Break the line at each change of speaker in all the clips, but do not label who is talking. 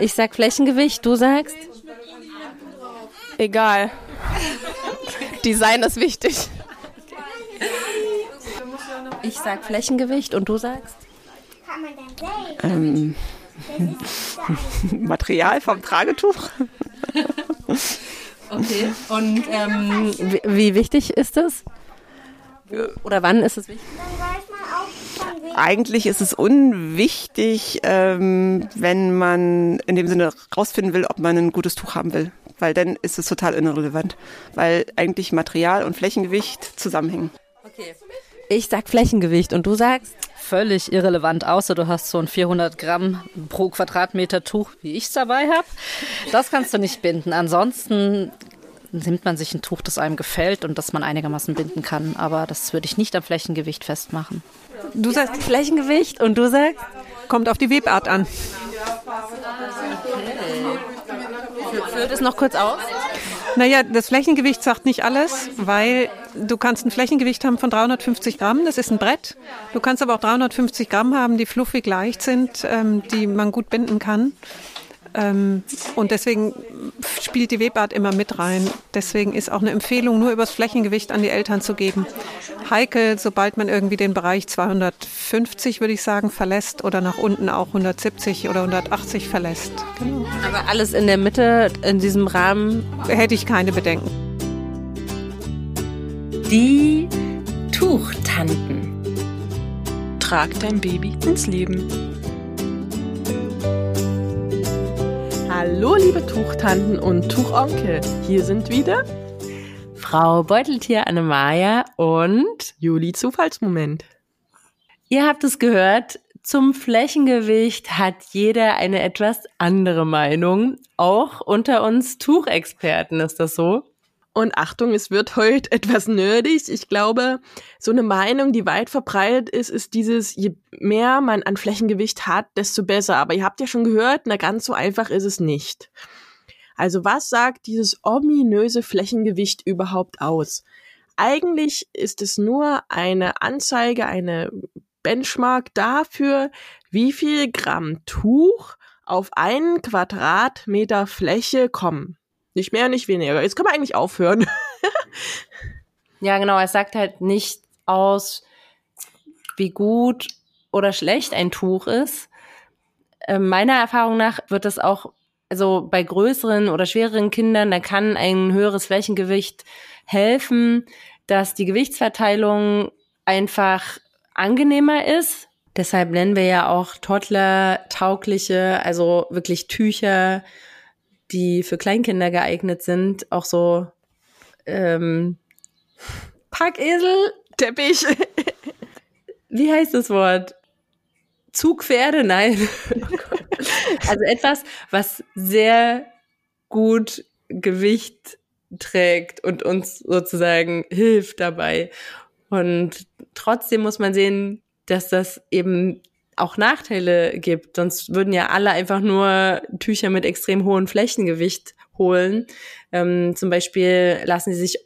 Ich sag Flächengewicht, du sagst?
Egal. Design ist wichtig.
Ich sag Flächengewicht und du sagst?
Ähm, Material vom Tragetuch.
Okay. Und ähm, wie, wie wichtig ist es? Oder wann ist es wichtig?
Eigentlich ist es unwichtig, ähm, wenn man in dem Sinne rausfinden will, ob man ein gutes Tuch haben will. Weil dann ist es total irrelevant. Weil eigentlich Material und Flächengewicht zusammenhängen.
Okay. Ich sag Flächengewicht und du sagst?
Völlig irrelevant, außer du hast so ein 400 Gramm pro Quadratmeter Tuch, wie ich es dabei habe. Das kannst du nicht binden. Ansonsten nimmt man sich ein Tuch, das einem gefällt und das man einigermaßen binden kann. Aber das würde ich nicht am Flächengewicht festmachen.
Du sagst Flächengewicht und du sagst?
Kommt auf die Webart an.
Führt es noch kurz aus?
Naja, das Flächengewicht sagt nicht alles, weil du kannst ein Flächengewicht haben von 350 Gramm, das ist ein Brett. Du kannst aber auch 350 Gramm haben, die fluffig leicht sind, ähm, die man gut binden kann. Ähm, und deswegen spielt die Webart immer mit rein. Deswegen ist auch eine Empfehlung, nur übers Flächengewicht an die Eltern zu geben. Heikel, sobald man irgendwie den Bereich 250, würde ich sagen, verlässt oder nach unten auch 170 oder 180 verlässt.
Genau. Aber alles in der Mitte, in diesem Rahmen?
Hätte ich keine Bedenken.
Die Tuchtanten.
Trag dein Baby ins Leben.
Hallo, liebe Tuchtanten und Tuchonkel. Hier sind wieder
Frau Beuteltier Annemaja und
Juli Zufallsmoment.
Ihr habt es gehört, zum Flächengewicht hat jeder eine etwas andere Meinung. Auch unter uns Tuchexperten ist das so.
Und Achtung, es wird heute etwas nerdig. Ich glaube, so eine Meinung, die weit verbreitet ist, ist dieses, je mehr man an Flächengewicht hat, desto besser. Aber ihr habt ja schon gehört, na ganz so einfach ist es nicht. Also was sagt dieses ominöse Flächengewicht überhaupt aus? Eigentlich ist es nur eine Anzeige, eine Benchmark dafür, wie viel Gramm Tuch auf einen Quadratmeter Fläche kommen. Nicht mehr, nicht weniger. Jetzt können wir eigentlich aufhören.
ja, genau. Es sagt halt nicht aus, wie gut oder schlecht ein Tuch ist. Äh, meiner Erfahrung nach wird es auch, also bei größeren oder schwereren Kindern, da kann ein höheres Flächengewicht helfen, dass die Gewichtsverteilung einfach angenehmer ist. Deshalb nennen wir ja auch Toddler taugliche, also wirklich Tücher, die für Kleinkinder geeignet sind, auch so ähm, Packesel,
Teppich.
Wie heißt das Wort? Zugpferde? Nein. also etwas, was sehr gut Gewicht trägt und uns sozusagen hilft dabei. Und trotzdem muss man sehen, dass das eben auch Nachteile gibt. Sonst würden ja alle einfach nur Tücher mit extrem hohem Flächengewicht holen. Ähm, zum Beispiel lassen sie sich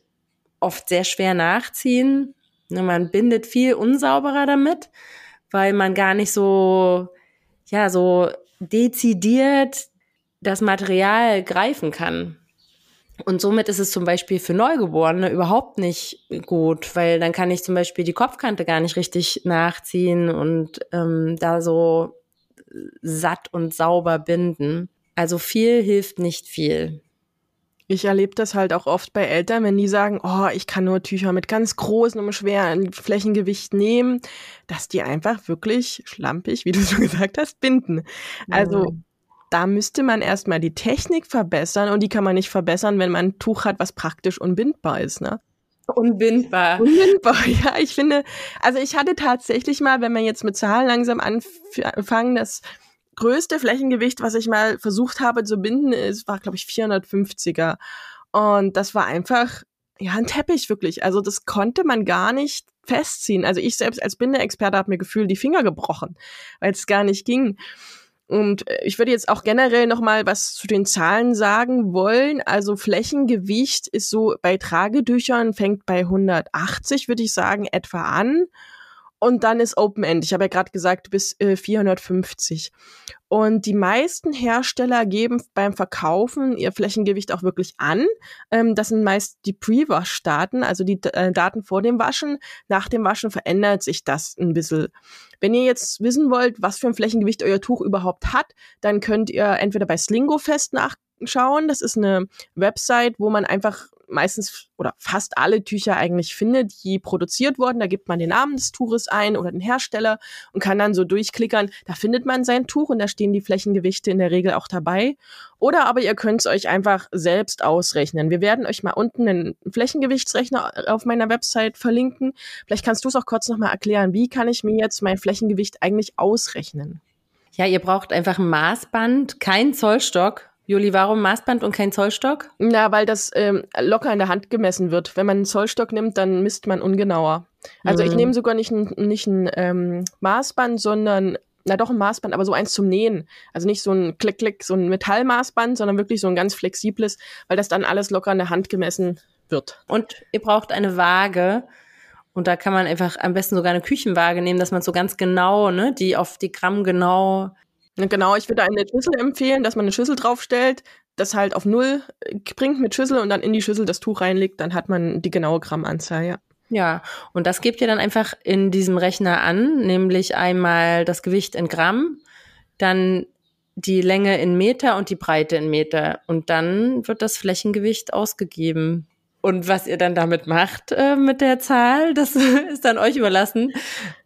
oft sehr schwer nachziehen. Ne, man bindet viel unsauberer damit, weil man gar nicht so, ja, so dezidiert das Material greifen kann. Und somit ist es zum Beispiel für Neugeborene überhaupt nicht gut, weil dann kann ich zum Beispiel die Kopfkante gar nicht richtig nachziehen und ähm, da so satt und sauber binden. Also viel hilft nicht viel.
Ich erlebe das halt auch oft bei Eltern, wenn die sagen, oh, ich kann nur Tücher mit ganz großem und schweren Flächengewicht nehmen, dass die einfach wirklich schlampig, wie du schon gesagt hast, binden. Also da müsste man erstmal die Technik verbessern und die kann man nicht verbessern, wenn man ein Tuch hat, was praktisch unbindbar ist, ne?
Unbindbar.
Unbindbar, ja. Ich finde, also ich hatte tatsächlich mal, wenn wir jetzt mit Zahlen langsam anfangen, das größte Flächengewicht, was ich mal versucht habe zu binden, ist, war, glaube ich, 450er. Und das war einfach, ja, ein Teppich wirklich. Also das konnte man gar nicht festziehen. Also ich selbst als Bindeexperte habe mir gefühlt die Finger gebrochen, weil es gar nicht ging. Und äh, ich würde jetzt auch generell noch mal was zu den Zahlen sagen wollen. Also Flächengewicht ist so bei Tragedüchern fängt bei 180, würde ich sagen, etwa an. Und dann ist Open End. Ich habe ja gerade gesagt, bis äh, 450. Und die meisten Hersteller geben beim Verkaufen ihr Flächengewicht auch wirklich an. Ähm, das sind meist die Pre-Wash-Daten, also die äh, Daten vor dem Waschen. Nach dem Waschen verändert sich das ein bisschen. Wenn ihr jetzt wissen wollt, was für ein Flächengewicht euer Tuch überhaupt hat, dann könnt ihr entweder bei Slingo fest nachschauen. Das ist eine Website, wo man einfach meistens oder fast alle Tücher eigentlich findet, die produziert wurden. Da gibt man den Namen des Tuches ein oder den Hersteller und kann dann so durchklickern. Da findet man sein Tuch und da stehen die Flächengewichte in der Regel auch dabei. Oder aber ihr könnt es euch einfach selbst ausrechnen. Wir werden euch mal unten einen Flächengewichtsrechner auf meiner Website verlinken. Vielleicht kannst du es auch kurz nochmal erklären. Wie kann ich mir jetzt mein Flächengewicht eigentlich ausrechnen?
Ja, ihr braucht einfach ein Maßband, kein Zollstock Juli, warum Maßband und kein Zollstock?
Na, weil das ähm, locker in der Hand gemessen wird. Wenn man einen Zollstock nimmt, dann misst man ungenauer. Also mhm. ich nehme sogar nicht ein, nicht ein ähm, Maßband, sondern, na doch ein Maßband, aber so eins zum Nähen. Also nicht so ein Klick-Klick, so ein Metallmaßband, sondern wirklich so ein ganz flexibles, weil das dann alles locker in der Hand gemessen wird.
Und ihr braucht eine Waage. Und da kann man einfach am besten sogar eine Küchenwaage nehmen, dass man so ganz genau, ne, die auf die Gramm genau
Genau, ich würde eine Schüssel empfehlen, dass man eine Schüssel draufstellt, das halt auf Null äh, bringt mit Schüssel und dann in die Schüssel das Tuch reinlegt, dann hat man die genaue Grammanzahl, ja.
Ja, und das gebt ihr dann einfach in diesem Rechner an, nämlich einmal das Gewicht in Gramm, dann die Länge in Meter und die Breite in Meter. Und dann wird das Flächengewicht ausgegeben. Und was ihr dann damit macht äh, mit der Zahl, das ist dann euch überlassen.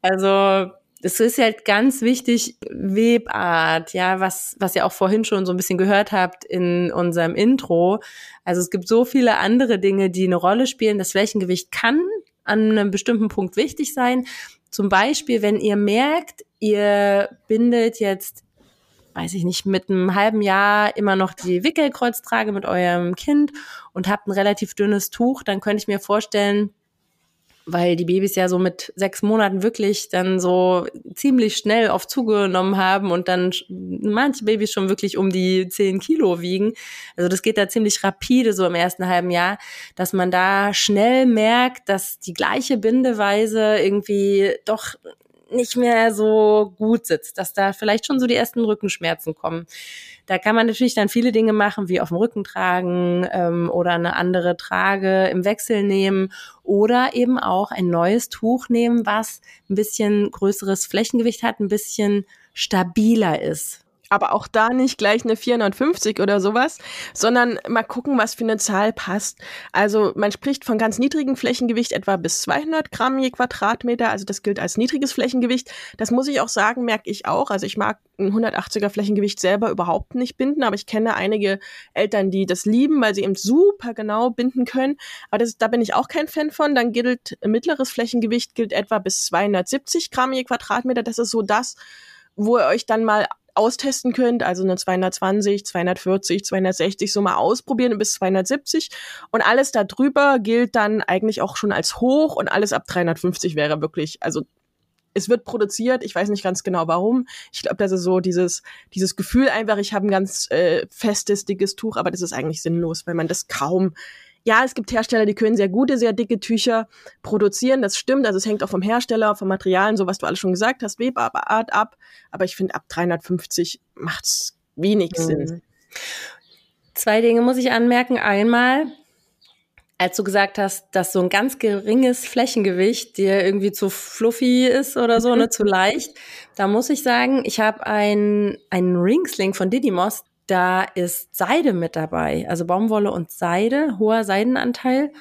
Also es ist halt ganz wichtig, Webart, ja, was, was ihr auch vorhin schon so ein bisschen gehört habt in unserem Intro. Also es gibt so viele andere Dinge, die eine Rolle spielen. Das Flächengewicht kann an einem bestimmten Punkt wichtig sein. Zum Beispiel, wenn ihr merkt, ihr bindet jetzt, weiß ich nicht, mit einem halben Jahr immer noch die Wickelkreuztrage mit eurem Kind und habt ein relativ dünnes Tuch, dann könnte ich mir vorstellen, weil die Babys ja so mit sechs Monaten wirklich dann so ziemlich schnell auf zugenommen haben und dann manche Babys schon wirklich um die zehn Kilo wiegen. Also das geht da ziemlich rapide so im ersten halben Jahr, dass man da schnell merkt, dass die gleiche Bindeweise irgendwie doch nicht mehr so gut sitzt, dass da vielleicht schon so die ersten Rückenschmerzen kommen. Da kann man natürlich dann viele Dinge machen, wie auf dem Rücken tragen ähm, oder eine andere Trage im Wechsel nehmen oder eben auch ein neues Tuch nehmen, was ein bisschen größeres Flächengewicht hat, ein bisschen stabiler ist
aber auch da nicht gleich eine 450 oder sowas, sondern mal gucken, was für eine Zahl passt. Also man spricht von ganz niedrigem Flächengewicht etwa bis 200 Gramm je Quadratmeter, also das gilt als niedriges Flächengewicht. Das muss ich auch sagen, merke ich auch. Also ich mag ein 180er Flächengewicht selber überhaupt nicht binden, aber ich kenne einige Eltern, die das lieben, weil sie eben super genau binden können. Aber das, da bin ich auch kein Fan von. Dann gilt mittleres Flächengewicht gilt etwa bis 270 Gramm je Quadratmeter. Das ist so das, wo ihr euch dann mal austesten könnt, also eine 220, 240, 260 so mal ausprobieren bis 270 und alles darüber gilt dann eigentlich auch schon als hoch und alles ab 350 wäre wirklich, also es wird produziert, ich weiß nicht ganz genau warum. Ich glaube, das ist so dieses, dieses Gefühl einfach, ich habe ein ganz äh, festes, dickes Tuch, aber das ist eigentlich sinnlos, weil man das kaum ja, es gibt Hersteller, die können sehr gute, sehr dicke Tücher produzieren. Das stimmt. Also es hängt auch vom Hersteller, vom Materialien, so was du alles schon gesagt hast, Webart ab. Aber ich finde, ab 350 macht's wenig mhm. Sinn.
Zwei Dinge muss ich anmerken. Einmal, als du gesagt hast, dass so ein ganz geringes Flächengewicht dir irgendwie zu fluffy ist oder so, mhm. ne, zu leicht, da muss ich sagen, ich habe einen, einen Ringsling von Didymos, da ist Seide mit dabei, also Baumwolle und Seide, hoher Seidenanteil.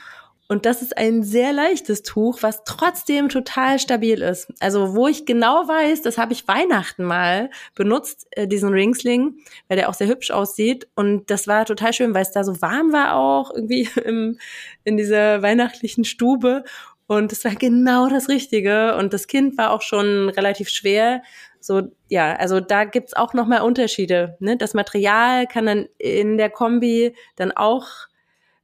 Und das ist ein sehr leichtes Tuch, was trotzdem total stabil ist. Also wo ich genau weiß, das habe ich Weihnachten mal benutzt, äh, diesen Ringsling, weil der auch sehr hübsch aussieht. Und das war total schön, weil es da so warm war auch irgendwie im, in dieser weihnachtlichen Stube. Und es war genau das Richtige. Und das Kind war auch schon relativ schwer. So, ja, also da gibt's auch nochmal Unterschiede. Ne? Das Material kann dann in der Kombi dann auch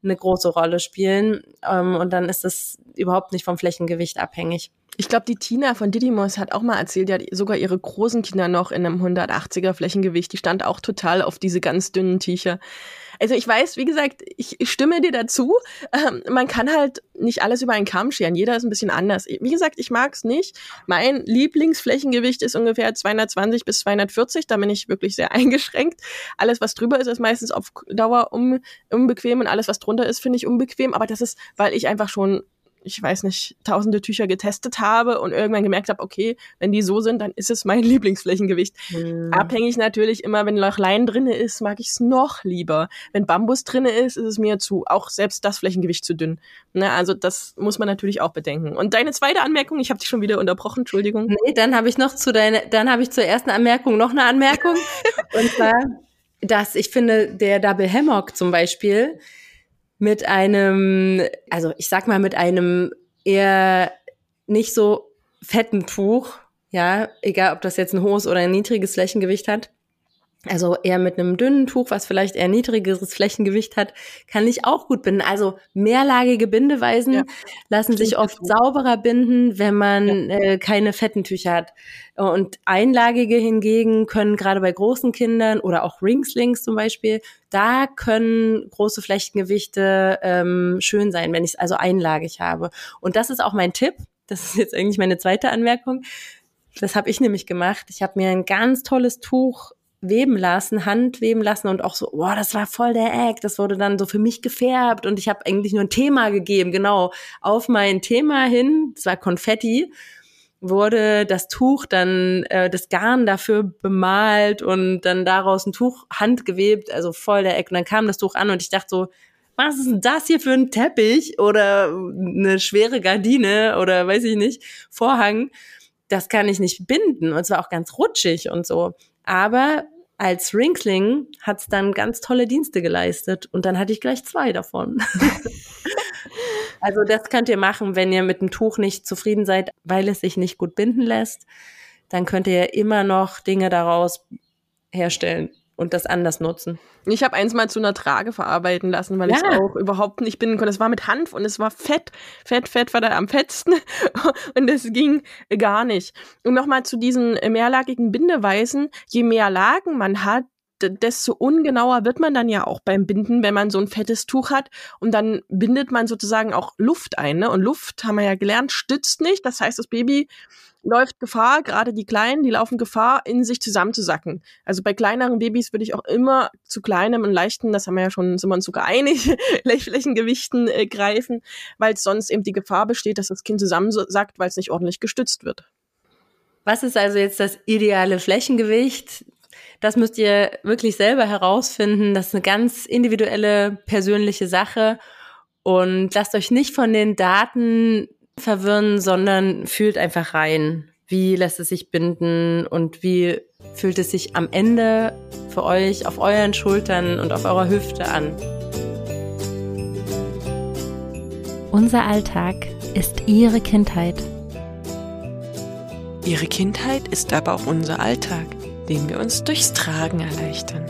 eine große Rolle spielen. Ähm, und dann ist es überhaupt nicht vom Flächengewicht abhängig.
Ich glaube, die Tina von Didymos hat auch mal erzählt, die hat sogar ihre großen Kinder noch in einem 180er Flächengewicht. Die stand auch total auf diese ganz dünnen Tücher. Also ich weiß, wie gesagt, ich, stimme dir dazu. Ähm, man kann halt nicht alles über einen Kamm scheren. Jeder ist ein bisschen anders. Wie gesagt, ich mag es nicht. Mein Lieblingsflächengewicht ist ungefähr 220 bis 240. Da bin ich wirklich sehr eingeschränkt. Alles, was drüber ist, ist meistens auf Dauer un unbequem und alles, was drunter ist, finde ich unbequem. Aber das ist, weil ich einfach schon ich weiß nicht, tausende Tücher getestet habe und irgendwann gemerkt habe, okay, wenn die so sind, dann ist es mein Lieblingsflächengewicht. Mhm. Abhängig natürlich immer, wenn Lein drinne ist, mag ich es noch lieber. Wenn Bambus drinne ist, ist es mir zu, auch selbst das Flächengewicht zu dünn. Ne, also das muss man natürlich auch bedenken. Und deine zweite Anmerkung, ich habe dich schon wieder unterbrochen, Entschuldigung.
Nee, dann habe ich noch zu deiner, dann habe ich zur ersten Anmerkung noch eine Anmerkung. und zwar, dass ich finde, der Double Hammock zum Beispiel, mit einem, also ich sag mal mit einem eher nicht so fetten Tuch, ja, egal ob das jetzt ein hohes oder ein niedriges Flächengewicht hat, also eher mit einem dünnen Tuch, was vielleicht eher niedrigeres Flächengewicht hat, kann ich auch gut binden. Also mehrlagige Bindeweisen ja. lassen sich oft sauberer binden, wenn man ja. äh, keine fetten Tücher hat. Und einlagige hingegen können gerade bei großen Kindern oder auch Ringslings zum Beispiel, da können große Flächengewichte ähm, schön sein, wenn ich es also einlagig habe. Und das ist auch mein Tipp. Das ist jetzt eigentlich meine zweite Anmerkung. Das habe ich nämlich gemacht. Ich habe mir ein ganz tolles Tuch weben lassen, Hand weben lassen und auch so, boah, das war voll der Act, das wurde dann so für mich gefärbt und ich habe eigentlich nur ein Thema gegeben, genau, auf mein Thema hin, das war Konfetti, wurde das Tuch dann, äh, das Garn dafür bemalt und dann daraus ein Tuch handgewebt, also voll der Eck und dann kam das Tuch an und ich dachte so, was ist denn das hier für ein Teppich oder eine schwere Gardine oder weiß ich nicht, Vorhang, das kann ich nicht binden und zwar auch ganz rutschig und so. Aber als Rinkling hat's dann ganz tolle Dienste geleistet und dann hatte ich gleich zwei davon. also das könnt ihr machen, wenn ihr mit dem Tuch nicht zufrieden seid, weil es sich nicht gut binden lässt. Dann könnt ihr immer noch Dinge daraus herstellen und das anders nutzen.
Ich habe eins mal zu einer Trage verarbeiten lassen, weil ja. ich es auch überhaupt nicht binden konnte. Es war mit Hanf und es war fett. Fett, fett war da am fettsten. und es ging gar nicht. Und nochmal zu diesen mehrlagigen Bindeweisen. Je mehr Lagen man hat, desto ungenauer wird man dann ja auch beim Binden, wenn man so ein fettes Tuch hat. Und dann bindet man sozusagen auch Luft ein. Ne? Und Luft, haben wir ja gelernt, stützt nicht. Das heißt, das Baby läuft Gefahr, gerade die Kleinen, die laufen Gefahr, in sich zusammenzusacken. Also bei kleineren Babys würde ich auch immer zu kleinem und leichten, das haben wir ja schon, sind wir uns sogar einig, Flächengewichten äh, greifen, weil sonst eben die Gefahr besteht, dass das Kind zusammensackt, weil es nicht ordentlich gestützt wird.
Was ist also jetzt das ideale Flächengewicht? Das müsst ihr wirklich selber herausfinden. Das ist eine ganz individuelle, persönliche Sache. Und lasst euch nicht von den Daten verwirren, sondern fühlt einfach rein. Wie lässt es sich binden und wie fühlt es sich am Ende für euch auf euren Schultern und auf eurer Hüfte an?
Unser Alltag ist Ihre Kindheit.
Ihre Kindheit ist aber auch unser Alltag, den wir uns durchs Tragen erleichtern.